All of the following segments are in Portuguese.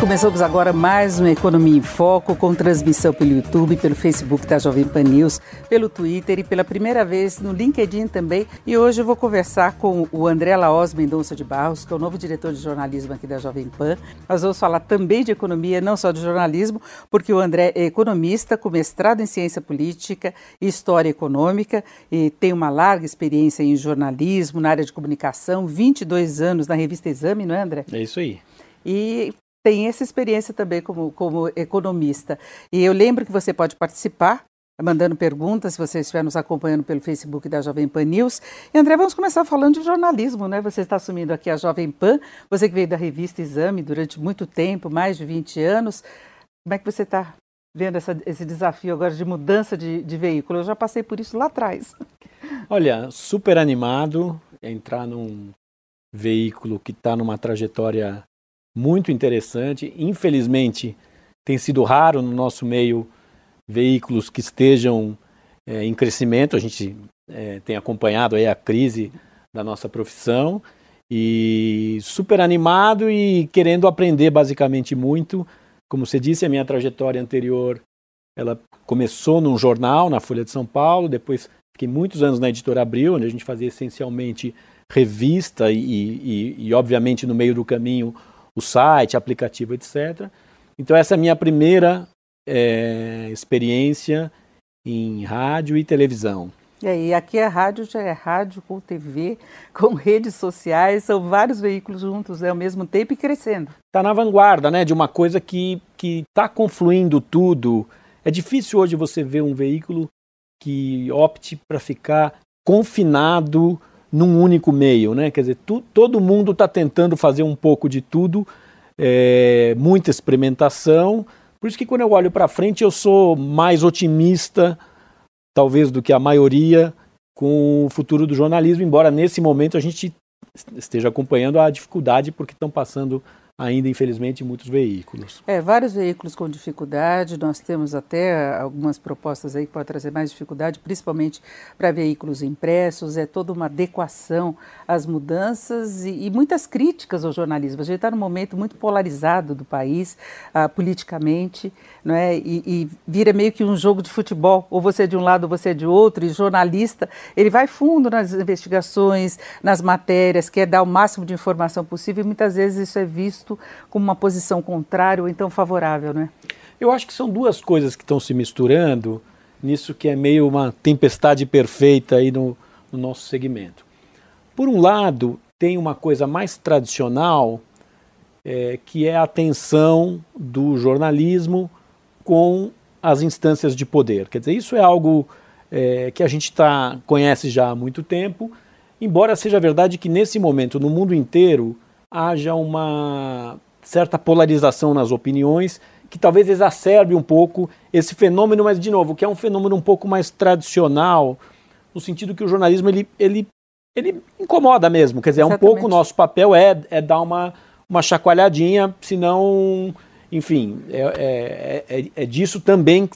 Começamos agora mais uma Economia em Foco, com transmissão pelo YouTube, pelo Facebook da Jovem Pan News, pelo Twitter e pela primeira vez no LinkedIn também. E hoje eu vou conversar com o André Laos Mendonça de Barros, que é o novo diretor de jornalismo aqui da Jovem Pan. Nós vamos falar também de economia, não só de jornalismo, porque o André é economista com mestrado em ciência política e história econômica e tem uma larga experiência em jornalismo, na área de comunicação, 22 anos na revista Exame, não é, André? É isso aí. E tem essa experiência também como, como economista. E eu lembro que você pode participar mandando perguntas, se você estiver nos acompanhando pelo Facebook da Jovem Pan News. E André, vamos começar falando de jornalismo, né? Você está assumindo aqui a Jovem Pan, você que veio da revista Exame durante muito tempo, mais de 20 anos. Como é que você está vendo essa, esse desafio agora de mudança de, de veículo? Eu já passei por isso lá atrás. Olha, super animado entrar num veículo que está numa trajetória muito interessante. Infelizmente, tem sido raro no nosso meio veículos que estejam é, em crescimento. A gente é, tem acompanhado aí a crise da nossa profissão e super animado e querendo aprender basicamente muito. Como você disse, a minha trajetória anterior ela começou num jornal na Folha de São Paulo, depois fiquei muitos anos na Editora Abril, onde a gente fazia essencialmente revista e, e, e obviamente no meio do caminho o site, aplicativo, etc. Então essa é a minha primeira é, experiência em rádio e televisão. E aí, aqui é rádio, já é rádio com TV, com redes sociais, são vários veículos juntos né, ao mesmo tempo e crescendo. Está na vanguarda né, de uma coisa que está confluindo tudo. É difícil hoje você ver um veículo que opte para ficar confinado num único meio, né? Quer dizer, tu, todo mundo está tentando fazer um pouco de tudo, é, muita experimentação. Por isso que quando eu olho para frente eu sou mais otimista, talvez, do que a maioria com o futuro do jornalismo, embora nesse momento a gente esteja acompanhando a dificuldade porque estão passando ainda, infelizmente, muitos veículos. É, vários veículos com dificuldade. Nós temos até algumas propostas aí que podem trazer mais dificuldade, principalmente para veículos impressos. É toda uma adequação às mudanças e, e muitas críticas ao jornalismo. A gente está num momento muito polarizado do país, uh, politicamente, não é? E, e, vira meio que um jogo de futebol. Ou você é de um lado, ou você é de outro. E jornalista, ele vai fundo nas investigações, nas matérias, quer dar o máximo de informação possível. E muitas vezes isso é visto visto como uma posição contrária ou então favorável, não é? Eu acho que são duas coisas que estão se misturando nisso que é meio uma tempestade perfeita aí no, no nosso segmento. Por um lado, tem uma coisa mais tradicional, é, que é a tensão do jornalismo com as instâncias de poder. Quer dizer, isso é algo é, que a gente tá, conhece já há muito tempo, embora seja verdade que nesse momento, no mundo inteiro, haja uma certa polarização nas opiniões que talvez exacerbe um pouco esse fenômeno, mas de novo, que é um fenômeno um pouco mais tradicional, no sentido que o jornalismo ele, ele, ele incomoda mesmo, quer dizer, Exatamente. é um pouco o nosso papel é, é dar uma, uma chacoalhadinha, senão, enfim, é, é, é, é disso também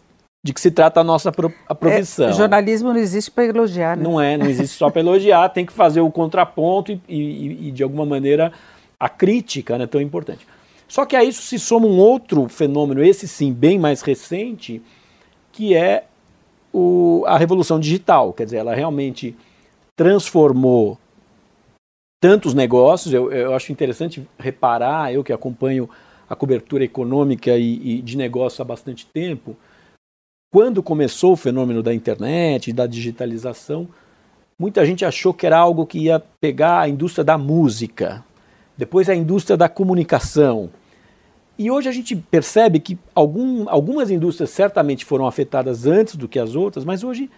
de que se trata a nossa a profissão. É, jornalismo não existe para elogiar, né? Não é, não existe só para elogiar, tem que fazer o contraponto e, e, e de alguma maneira a crítica é tão importante. Só que a isso se soma um outro fenômeno, esse sim, bem mais recente, que é o, a revolução digital. Quer dizer, ela realmente transformou tantos negócios. Eu, eu acho interessante reparar, eu que acompanho a cobertura econômica e, e de negócio há bastante tempo, quando começou o fenômeno da internet, da digitalização, muita gente achou que era algo que ia pegar a indústria da música, depois a indústria da comunicação. E hoje a gente percebe que algum, algumas indústrias certamente foram afetadas antes do que as outras, mas hoje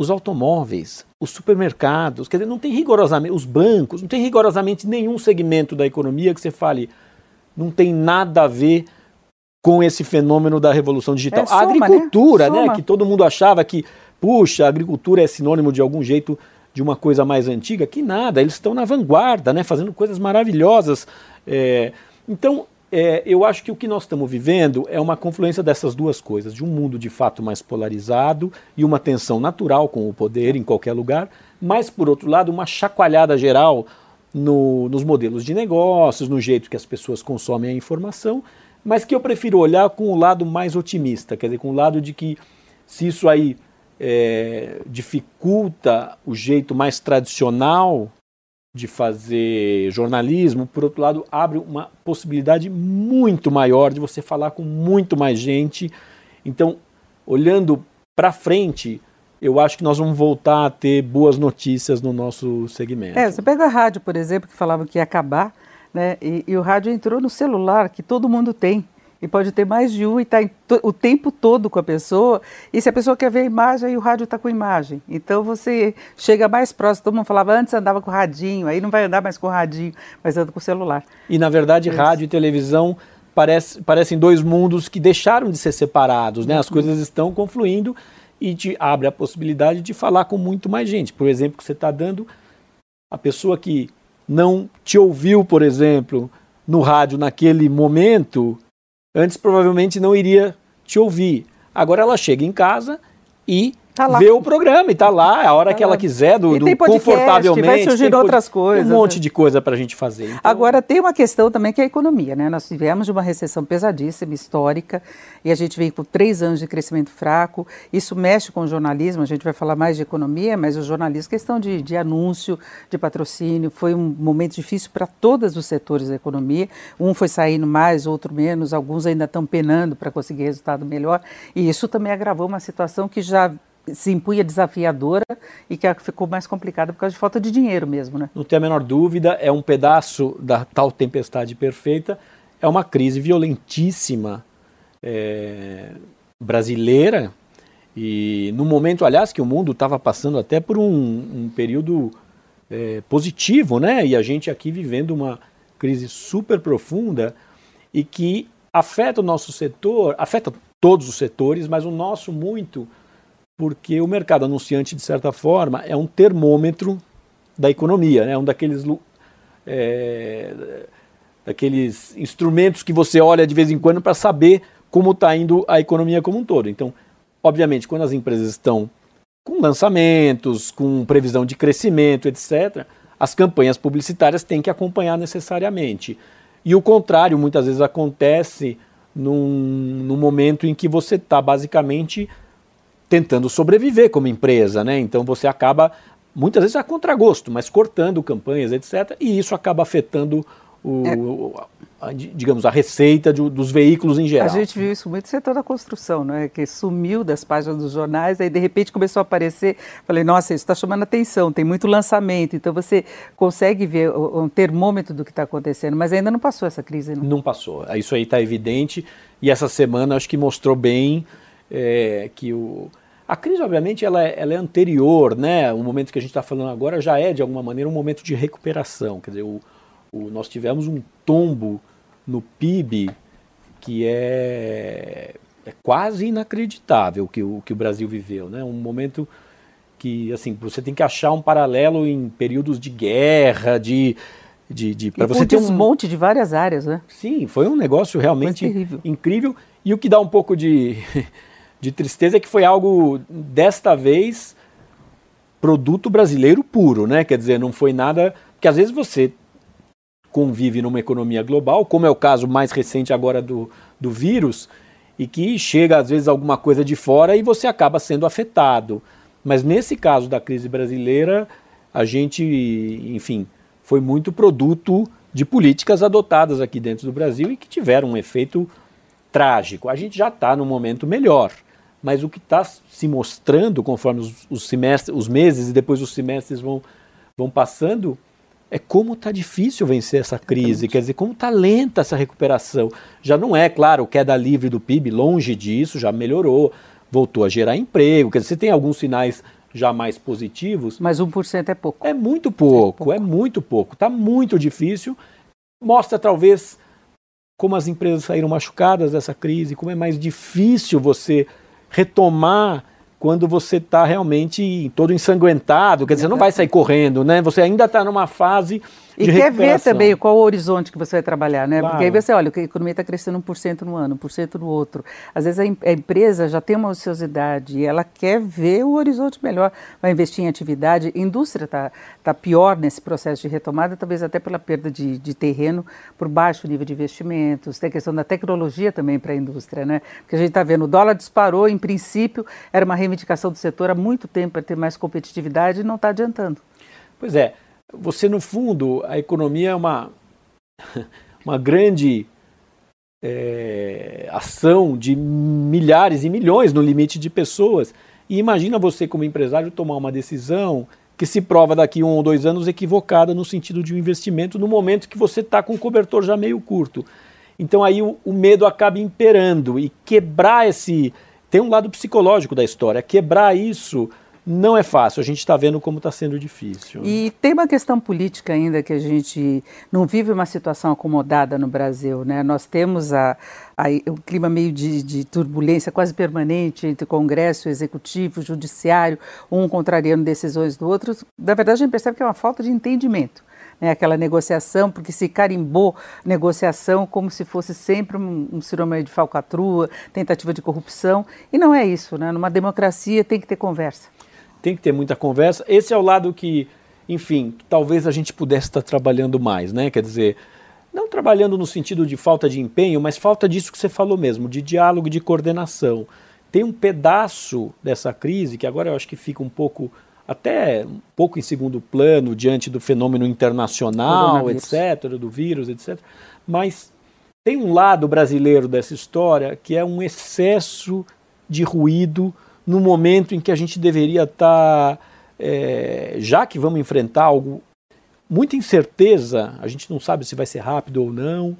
os automóveis, os supermercados, quer dizer, não tem rigorosamente, os bancos, não tem rigorosamente nenhum segmento da economia que você fale, não tem nada a ver com esse fenômeno da revolução digital. É, soma, a agricultura, né? né? Que todo mundo achava que, puxa, a agricultura é sinônimo de algum jeito de uma coisa mais antiga, que nada, eles estão na vanguarda, né? Fazendo coisas maravilhosas. É, então, é, eu acho que o que nós estamos vivendo é uma confluência dessas duas coisas, de um mundo de fato mais polarizado e uma tensão natural com o poder em qualquer lugar, mas, por outro lado, uma chacoalhada geral no, nos modelos de negócios, no jeito que as pessoas consomem a informação, mas que eu prefiro olhar com o lado mais otimista, quer dizer, com o lado de que se isso aí é, dificulta o jeito mais tradicional de fazer jornalismo, por outro lado, abre uma possibilidade muito maior de você falar com muito mais gente. Então, olhando para frente, eu acho que nós vamos voltar a ter boas notícias no nosso segmento. É, você pega a rádio, por exemplo, que falava que ia acabar, né? E, e o rádio entrou no celular, que todo mundo tem. E pode ter mais de um e está o tempo todo com a pessoa. E se a pessoa quer ver a imagem, aí o rádio está com imagem. Então você chega mais próximo. Todo mundo falava antes andava com o radinho, aí não vai andar mais com o radinho, mas anda com o celular. E na verdade, Isso. rádio e televisão parece, parecem dois mundos que deixaram de ser separados, né? As Uhum. coisas estão confluindo e te abre a possibilidade de falar com muito mais gente. Por exemplo, que você está dando a pessoa que não te ouviu, por exemplo, no rádio naquele momento, antes provavelmente não iria te ouvir. Agora ela chega em casa e Tá vê o programa e tá lá, a hora Tá que ela lá. quiser, do, do tem podcast, confortavelmente. vai surgindo tem outras coisas, Um monte né? de coisa para a gente fazer. Então, Agora tem uma questão também que é a economia, né? Nós tivemos uma recessão pesadíssima, histórica, e a gente veio com três anos de crescimento fraco. Isso mexe com o jornalismo, a gente vai falar mais de economia, mas o jornalismo, questão de, de anúncio, de patrocínio, foi um momento difícil para todos os setores da economia. Um foi saindo mais, outro menos, alguns ainda estão penando para conseguir resultado melhor. E isso também agravou uma situação que já se impunha desafiadora e que ficou mais complicada por causa de falta de dinheiro mesmo, né? não tem a menor dúvida, é um pedaço da tal tempestade perfeita, é uma crise violentíssima é, brasileira e no momento, aliás, que o mundo estava passando até por um, um período é, positivo, né? E a gente aqui vivendo uma crise super profunda e que afeta o nosso setor, afeta todos os setores, mas o nosso muito, porque o mercado anunciante, de certa forma, é um termômetro da economia, né? Um daqueles, é, daqueles instrumentos que você olha de vez em quando para saber como está indo a economia como um todo. Então, obviamente, quando as empresas estão com lançamentos, com previsão de crescimento, etc., as campanhas publicitárias têm que acompanhar necessariamente. E o contrário muitas vezes acontece num, num momento em que você está basicamente tentando sobreviver como empresa, né? Então você acaba, muitas vezes a contragosto, mas cortando campanhas, etc. E isso acaba afetando o, a, digamos, a receita de- dos veículos em geral. A gente viu isso muito no setor da construção, né? que sumiu das páginas dos jornais, aí de repente começou a aparecer. Falei, nossa, isso está chamando atenção, tem muito lançamento. Então você consegue ver um termômetro do que está acontecendo, mas ainda não passou essa crise. Não. Não passou. Isso aí está evidente. E essa semana acho que mostrou bem é, que o, a crise, obviamente, ela é, ela é anterior, né? O momento que a gente está falando agora já é, de alguma maneira, um momento de recuperação. Quer dizer, o, o- nós tivemos um tombo no PIB que é, é quase inacreditável que o que o Brasil viveu, né? Um momento que assim você tem que achar um paralelo em períodos de guerra, de de, de para você ter um desmonte de várias áreas, né? Sim, foi um negócio realmente incrível. E o que dá um pouco de, de tristeza é que foi algo, desta vez, produto brasileiro puro, né? Quer dizer, não foi nada. Porque às vezes você convive numa economia global, como é o caso mais recente agora do, do vírus, e que chega às vezes alguma coisa de fora e você acaba sendo afetado. Mas nesse caso da crise brasileira, a gente, enfim, foi muito produto de políticas adotadas aqui dentro do Brasil e que tiveram um efeito trágico. A gente já está num momento melhor, mas o que está se mostrando conforme os, os, semestres, os meses e depois os semestres vão, vão passando é como está difícil vencer essa crise, quer dizer, como está lenta essa recuperação. Já não é, claro, queda livre do PIB, longe disso, já melhorou, voltou a gerar emprego, quer dizer, você tem alguns sinais já mais positivos. Mas 1% é pouco. É muito pouco, é, pouco. é muito pouco. Está muito difícil. Mostra talvez como as empresas saíram machucadas dessa crise, como é mais difícil você retomar quando você está realmente todo ensanguentado, quer dizer, você não vai sair correndo, né? Você ainda está numa fase e quer ver também qual o horizonte que você vai trabalhar, né? Claro. Porque aí você olha, a economia está crescendo 1% no ano, 1% no outro. Às vezes a, empresa já tem uma ociosidade e ela quer ver o horizonte melhor, vai investir em atividade. A indústria está tá pior nesse processo de retomada, talvez até pela perda de, de terreno, por baixo nível de investimentos. Tem a questão da tecnologia também para a indústria, né? Porque a gente está vendo, o dólar disparou, em princípio, era uma reivindicação do setor há muito tempo para ter mais competitividade e não está adiantando. Pois é você no fundo, a economia é uma, uma grande é, ação de milhares e milhões no limite de pessoas. E imagina você, como empresário, tomar uma decisão que se prova daqui um ou dois anos equivocada no sentido de um investimento no momento que você está com o cobertor já meio curto. Então aí o, o medo acaba imperando e quebrar esse. Tem um lado psicológico da história, quebrar isso não é fácil, a gente está vendo como está sendo difícil. E tem uma questão política ainda que a gente não vive uma situação acomodada no Brasil. Né? Nós temos a, a, o clima meio de, de, turbulência quase permanente entre Congresso, Executivo, Judiciário, um contrariando decisões do outro. Na verdade, a gente percebe que é uma falta de entendimento. Né, aquela negociação, porque se carimbou negociação como se fosse sempre um, um de falcatrua, tentativa de corrupção, e não é isso, né? Numa democracia tem que ter conversa tem que ter muita conversa. Esse é o lado que, enfim, talvez a gente pudesse estar trabalhando mais, né? Quer dizer, não trabalhando no sentido de falta de empenho, mas falta disso que você falou mesmo, de diálogo, de coordenação. Tem um pedaço dessa crise que agora eu acho que fica um pouco até um pouco em segundo plano diante do fenômeno internacional, etc, do vírus, etc. Mas tem um lado brasileiro dessa história que é um excesso de ruído no momento em que a gente deveria estar, tá, é, já que vamos enfrentar algo, muita incerteza, a gente não sabe se vai ser rápido ou não.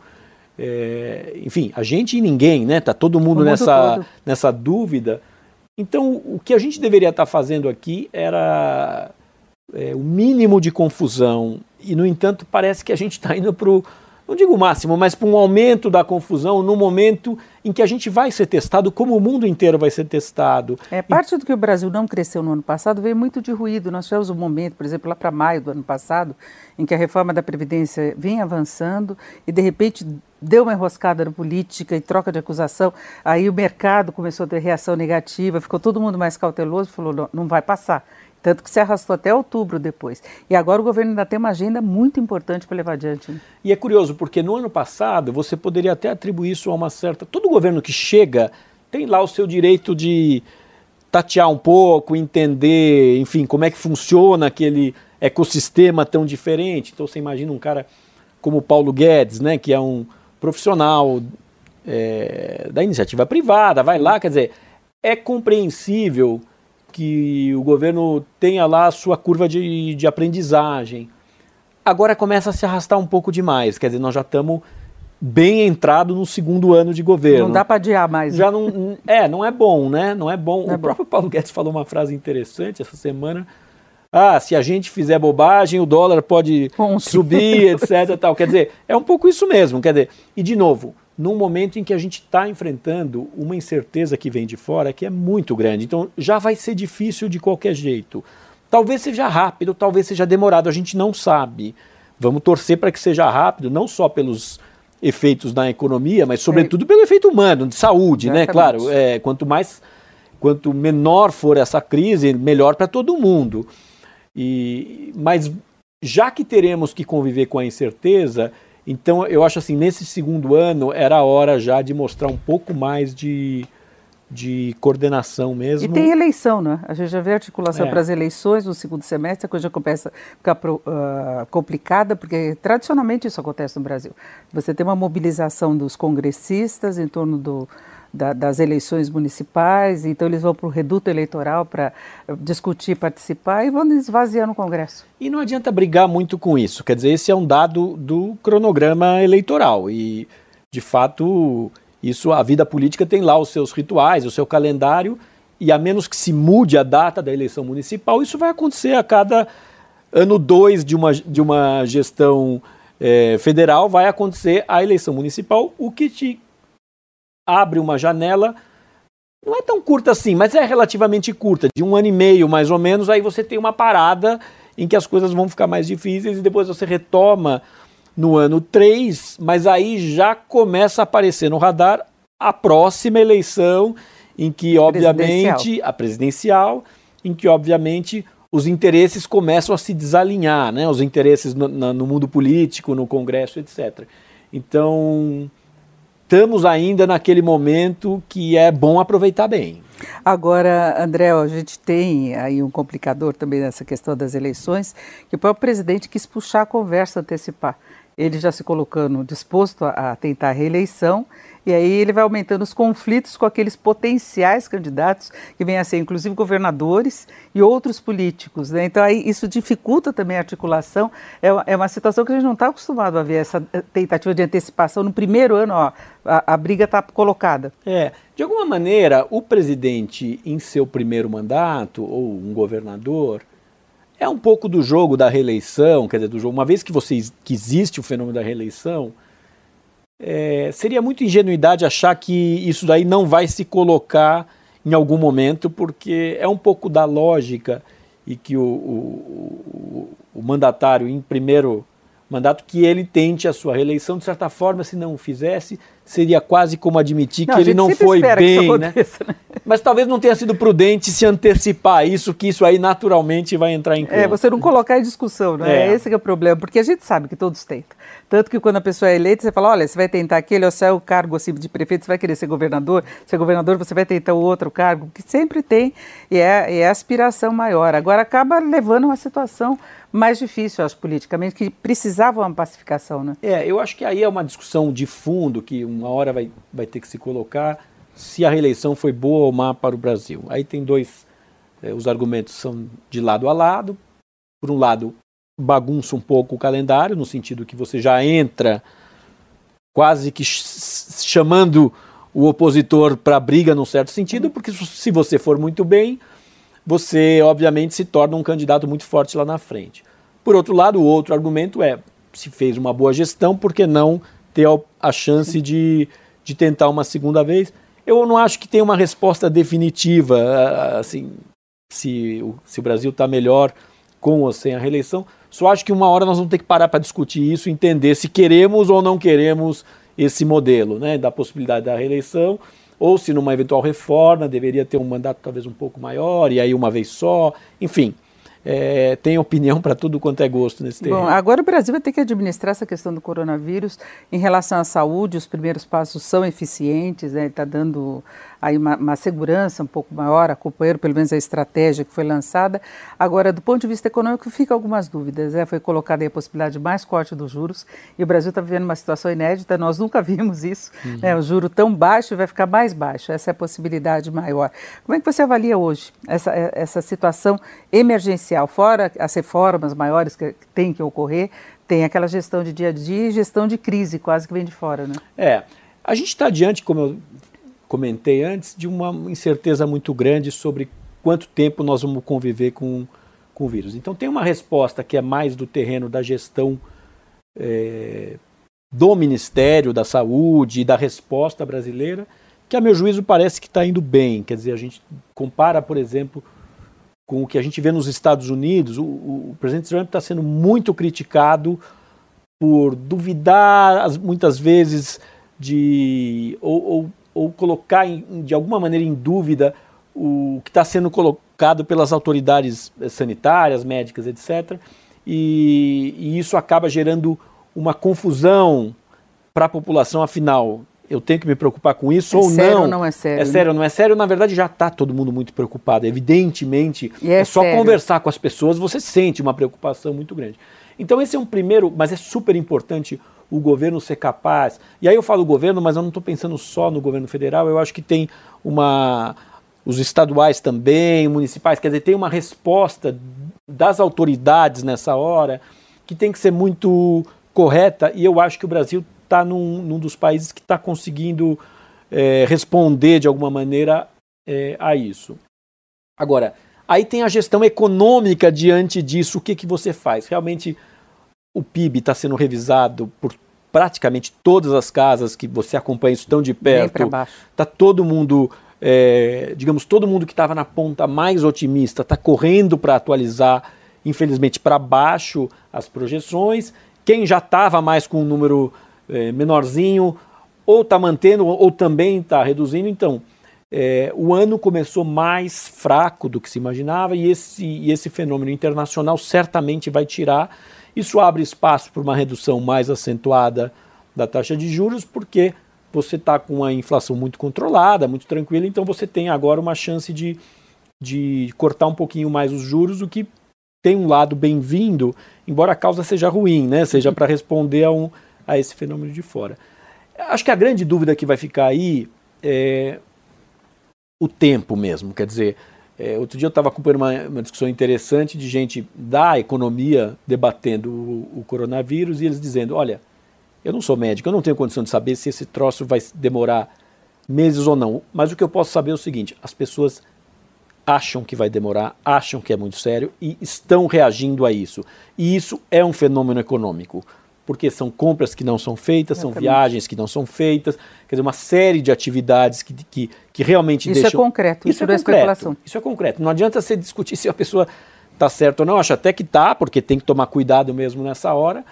É, enfim, a gente e ninguém, né? Tá todo mundo, mundo nessa, nessa dúvida. Então, o que a gente deveria estar tá fazendo aqui era é, o mínimo de confusão. E, no entanto, parece que a gente está indo para o não digo o máximo, mas para um aumento da confusão no momento em que a gente vai ser testado, como o mundo inteiro vai ser testado. É, parte do que o Brasil não cresceu no ano passado veio muito de ruído. Nós tivemos um momento, por exemplo, lá para maio do ano passado, em que a reforma da Previdência vinha avançando e, de repente, deu uma enroscada na política e troca de acusação. Aí o mercado começou a ter reação negativa, ficou todo mundo mais cauteloso, falou: não, não vai passar. Tanto que se arrastou até outubro depois. E agora o governo ainda tem uma agenda muito importante para levar adiante. Né? E é curioso, porque no ano passado você poderia até atribuir isso a uma certa. Todo governo que chega tem lá o seu direito de tatear um pouco, entender, enfim, como é que funciona aquele ecossistema tão diferente. Então você imagina um cara como o Paulo Guedes, né, que é um profissional é, da iniciativa privada, vai lá, quer dizer, é compreensível que o governo tenha lá a sua curva de, de aprendizagem. Agora começa a se arrastar um pouco demais, quer dizer, nós já estamos bem entrado no segundo ano de governo. Não dá para adiar mais. Já não, é, não é bom, né? Não é bom. Não o é próprio bom. Paulo Guedes falou uma frase interessante essa semana. Ah, se a gente fizer bobagem, o dólar pode subir, etc. Tal. Quer dizer, é um pouco isso mesmo. Quer dizer, e de novo, num momento em que a gente está enfrentando uma incerteza que vem de fora que é muito grande. Então já vai ser difícil de qualquer jeito. Talvez seja rápido, talvez seja demorado, a gente não sabe. Vamos torcer para que seja rápido, não só pelos efeitos na economia, mas sobretudo é. pelo efeito humano, de saúde, né? Exatamente. né? Claro, é, quanto mais, quanto menor for essa crise, melhor para todo mundo. E, mas já que teremos que conviver com a incerteza, então, eu acho assim, nesse segundo ano era a hora já de mostrar um pouco mais de, de coordenação mesmo. E tem eleição, né? A gente já vê articulação é. para as eleições no segundo semestre, a coisa já começa a ficar uh, complicada, porque tradicionalmente isso acontece no Brasil. Você tem uma mobilização dos congressistas em torno do, da, das eleições municipais, então eles vão para o reduto eleitoral para discutir, participar e vão esvaziando o Congresso. E não adianta brigar muito com isso, quer dizer, esse é um dado do cronograma eleitoral e, de fato, isso a vida política tem lá os seus rituais, o seu calendário e a menos que se mude a data da eleição municipal, isso vai acontecer a cada ano 2 de uma, de uma gestão é, federal, vai acontecer a eleição municipal, o que te abre uma janela, não é tão curta assim, mas é relativamente curta, de um ano e meio mais ou menos, aí você tem uma parada em que as coisas vão ficar mais difíceis e depois você retoma no ano 3, mas aí já começa a aparecer no radar a próxima eleição em que obviamente presidencial. a presidencial, em que obviamente os interesses começam a se desalinhar, né? Os interesses no, no mundo político, no Congresso, etc. Então estamos ainda naquele momento que é bom aproveitar bem. Agora, André, a gente tem aí um complicador também nessa questão das eleições, que o próprio presidente quis puxar a conversa, antecipar. Ele já se colocando disposto a, a tentar a reeleição e aí ele vai aumentando os conflitos com aqueles potenciais candidatos, que vêm a ser inclusive governadores e outros políticos. Né? Então aí isso dificulta também a articulação. É, é uma situação que a gente não está acostumado a ver, essa eh, tentativa de antecipação. No primeiro ano, ó, a, a briga está colocada. É, de alguma maneira, o presidente, em seu primeiro mandato, ou um governador, é um pouco do jogo da reeleição, quer dizer, do jogo, uma vez que, você, que existe o fenômeno da reeleição, é, seria muito ingenuidade achar que isso daí não vai se colocar em algum momento, porque é um pouco da lógica e que o, o, o, o mandatário, em primeiro mandato, que ele tente a sua reeleição. De certa forma, se não o fizesse, seria quase como admitir não, que ele não foi bem. Né? né? Mas talvez não tenha sido prudente se antecipar isso, que isso aí naturalmente vai entrar em conta. É, você não colocar em discussão, né? É. Esse é o problema, porque a gente sabe que todos tentam. Tanto que quando a pessoa é eleita, você fala, olha, você vai tentar aquele, ou se é o cargo assim, de prefeito, você vai querer ser governador, ser governador, você vai tentar o outro cargo, que sempre tem, e é, é a aspiração maior. Agora acaba levando uma situação mais difícil, acho, politicamente, que precisava uma pacificação, né? É, eu acho que aí é uma discussão de fundo que uma hora vai, vai ter que se colocar se a reeleição foi boa ou má para o Brasil. Aí tem dois, é, os argumentos são de lado a lado. Por um lado, bagunça um pouco o calendário, no sentido que você já entra quase que chamando o opositor para briga num certo sentido, porque se você for muito bem, você obviamente se torna um candidato muito forte lá na frente. Por outro lado, o outro argumento é: se fez uma boa gestão, por que não ter a chance de, de tentar uma segunda vez? Eu não acho que tenha uma resposta definitiva, assim, se o, se o Brasil está melhor com ou sem a reeleição. Só acho que uma hora nós vamos ter que parar para discutir isso, entender se queremos ou não queremos esse modelo, né, da possibilidade da reeleição ou se numa eventual reforma deveria ter um mandato talvez um pouco maior e aí uma vez só, enfim. É, tem opinião para tudo quanto é gosto nesse terreno. Bom, agora o Brasil vai ter que administrar essa questão do coronavírus em relação à saúde. Os primeiros passos são eficientes, né? está dando aí uma, uma, segurança um pouco maior, acompanhando pelo menos a estratégia que foi lançada. Agora, do ponto de vista econômico, fica algumas dúvidas. Né? Foi colocada aí a possibilidade de mais corte dos juros e o Brasil está vivendo uma situação inédita, nós nunca vimos isso. Uhum. Né? O juro tão baixo vai ficar mais baixo, essa é a possibilidade maior. Como é que você avalia hoje essa, essa situação emergencial, fora as reformas maiores que têm que ocorrer? Tem aquela gestão de dia a dia e gestão de crise, quase que vem de fora, né? É. A gente está diante, como eu comentei antes, de uma incerteza muito grande sobre quanto tempo nós vamos conviver com, com o vírus. Então, tem uma resposta que é mais do terreno da gestão é, do Ministério da Saúde e da resposta brasileira, que, a meu juízo, parece que está indo bem. Quer dizer, a gente compara, por exemplo, com o que a gente vê nos Estados Unidos, o, o presidente Trump está sendo muito criticado por duvidar, muitas vezes, de. ou, ou ou colocar em, de alguma maneira em dúvida o que está sendo colocado pelas autoridades eh, sanitárias, médicas, etc. E, e isso acaba gerando uma confusão para a população, afinal, eu tenho que me preocupar com isso é ou sério não? Ou não é sério? É sério ou não é sério? Na verdade, já está todo mundo muito preocupado. Evidentemente, é, é, só sério. conversar com as pessoas, você sente uma preocupação muito grande. Então, esse é um primeiro, mas é super importante o governo ser capaz. E aí eu falo governo, mas eu não estou pensando só no governo federal, eu acho que tem uma. Os estaduais também, municipais, quer dizer, tem uma resposta das autoridades nessa hora que tem que ser muito correta, e eu acho que o Brasil está num, num, dos países que está conseguindo é, responder de alguma maneira é, a isso. Agora, aí tem a gestão econômica diante disso, o que, que você faz? Realmente o PIB está sendo revisado por praticamente todas as casas que você acompanha estão de perto. Está todo mundo, é, digamos, todo mundo que estava na ponta mais otimista está correndo para atualizar, infelizmente, para baixo as projeções. Quem já estava mais com um número é, menorzinho, ou está mantendo, ou também está reduzindo. Então, é, o ano começou mais fraco do que se imaginava e esse, e esse fenômeno internacional certamente vai tirar. Isso abre espaço para uma redução mais acentuada da taxa de juros, porque você está com uma inflação muito controlada, muito tranquila, então você tem agora uma chance de, de cortar um pouquinho mais os juros, o que tem um lado bem-vindo, embora a causa seja ruim, né? seja para responder a, um, a esse fenômeno de fora. Acho que a grande dúvida que vai ficar aí é o tempo mesmo. Quer dizer, é, outro dia eu estava acompanhando uma, uma, discussão interessante de gente da economia debatendo o, o, coronavírus e eles dizendo: olha, eu não sou médico, eu não tenho condição de saber se esse troço vai demorar meses ou não, mas o que eu posso saber é o seguinte: as pessoas acham que vai demorar, acham que é muito sério e estão reagindo a isso. E isso é um fenômeno econômico porque são compras que não são feitas, Exatamente. são viagens que não são feitas, quer dizer, uma série de atividades que, que, que realmente isso deixam... Isso é concreto, isso, isso é, é especulação. Isso é concreto. Não adianta você discutir se a pessoa está certa ou não, acho até que está, porque tem que tomar cuidado mesmo nessa hora,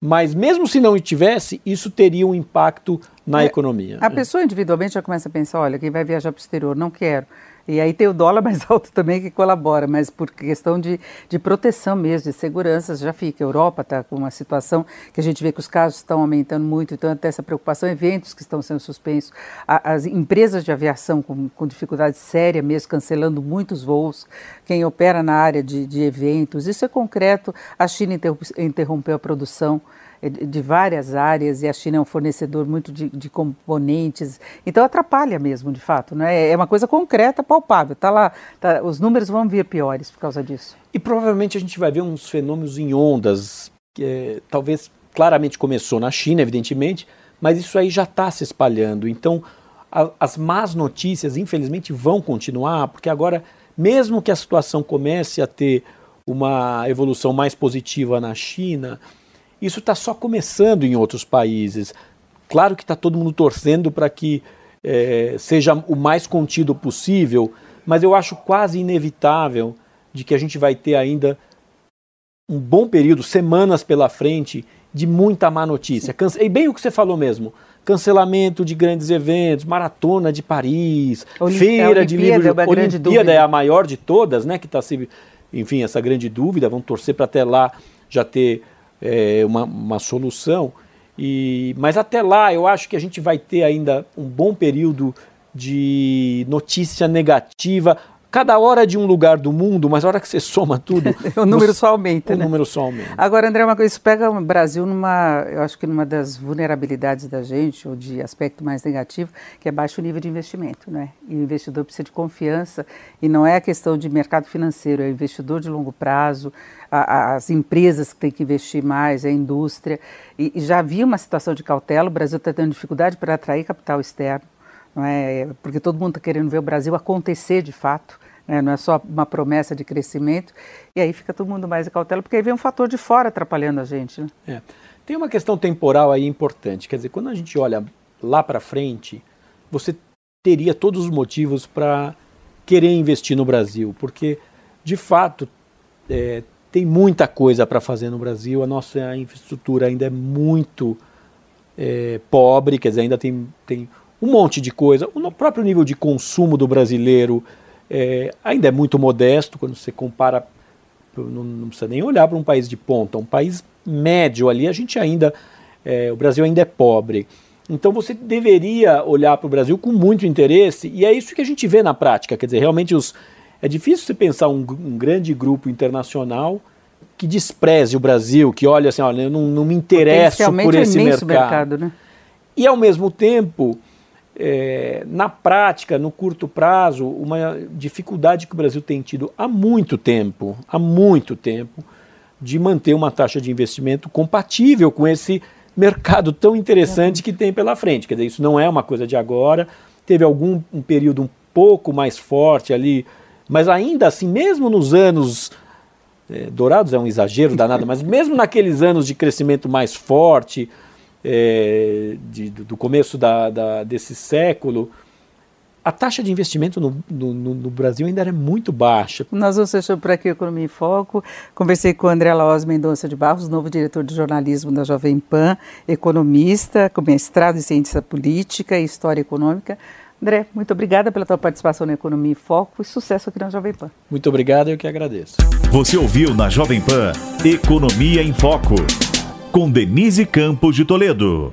mas mesmo se não tivesse, isso teria um impacto na é, economia. A pessoa individualmente já começa a pensar, olha, quem vai viajar para o exterior, não quero. E aí tem o dólar mais alto também que colabora, mas por questão de, de proteção mesmo, de segurança, já fica. A Europa está com uma situação que a gente vê que os casos estão aumentando muito, então até essa preocupação, eventos que estão sendo suspensos, as empresas de aviação com, com dificuldade séria mesmo, cancelando muitos voos, quem opera na área de, de eventos, isso é concreto. A China interrompeu a produção de várias áreas e a China é um fornecedor muito de, de componentes. Então atrapalha mesmo, de fato. Né? É uma coisa concreta, palpável. Tá lá, tá, os números vão vir piores por causa disso. E provavelmente a gente vai ver uns fenômenos em ondas, que é, talvez claramente começou na China, evidentemente, mas isso aí já está se espalhando. Então a, as más notícias, infelizmente, vão continuar, porque agora, mesmo que a situação comece a ter uma evolução mais positiva na China, isso está só começando em outros países. Claro que está todo mundo torcendo para que é, seja o mais contido possível, mas eu acho quase inevitável de que a gente vai ter ainda um bom período, semanas pela frente, de muita má notícia. Cance... E bem o que você falou mesmo. Cancelamento de grandes eventos, maratona de Paris, Olim... feira de livros. É Olimpíada é a maior de todas, né? Que está se. Enfim, essa grande dúvida. Vamos torcer para até lá já ter é, uma, uma solução. E, mas até lá eu acho que a gente vai ter ainda um bom período de notícia negativa, cada hora de um lugar do mundo, mas a hora que você soma tudo. o número só aumenta. O né? número só aumenta. Agora, André, uma coisa, isso pega o Brasil numa, eu acho que numa das vulnerabilidades da gente, ou de aspecto mais negativo, que é baixo nível de investimento. Né? E o investidor precisa de confiança, e não é a questão de mercado financeiro, é o investidor de longo prazo, a, as empresas que têm que investir mais, a indústria. E, e já havia uma situação de cautela, o Brasil está tendo dificuldade para atrair capital externo não é? porque todo mundo está querendo ver o Brasil acontecer de fato, né? não é só uma promessa de crescimento, e aí fica todo mundo mais cautela, porque aí vem um fator de fora atrapalhando a gente. Né? É. Tem uma questão temporal aí importante, quer dizer, quando a gente olha lá para frente, você teria todos os motivos para querer investir no Brasil, porque de fato é, tem muita coisa para fazer no Brasil, a nossa infraestrutura ainda é muito é, pobre, quer dizer, ainda tem, tem um monte de coisa. O próprio nível de consumo do brasileiro é, ainda é muito modesto quando você compara. Não, não precisa nem olhar para um país de ponta, um país médio ali, a gente ainda. É, o Brasil ainda é pobre. Então você deveria olhar para o Brasil com muito interesse, e é isso que a gente vê na prática. Quer dizer, realmente os, é difícil você pensar um, um grande grupo internacional que despreze o Brasil, que olha assim, olha, eu não, não me interesso por esse é mercado. mercado né? E ao mesmo tempo, é, na prática, no curto prazo, uma dificuldade que o Brasil tem tido há muito tempo, há muito tempo, de manter uma taxa de investimento compatível com esse mercado tão interessante que tem pela frente. Quer dizer, isso não é uma coisa de agora. Teve algum um período um pouco mais forte ali Mas ainda assim, mesmo nos anos é, dourados é um exagero danado, mas mesmo naqueles anos de crescimento mais forte, é, de, do começo da, da, desse século, a taxa de investimento no, no, no, Brasil ainda era muito baixa. Nós vamos fechar por aqui a Economia em Foco. Conversei com André Laos Mendonça de Barros, novo diretor de jornalismo da Jovem Pan, economista, com mestrado em ciência política e história econômica. André, muito obrigada pela tua participação na Economia em Foco e sucesso aqui na Jovem Pan. Muito obrigado, eu que agradeço. Você ouviu na Jovem Pan Economia em Foco, com Denise Campos de Toledo.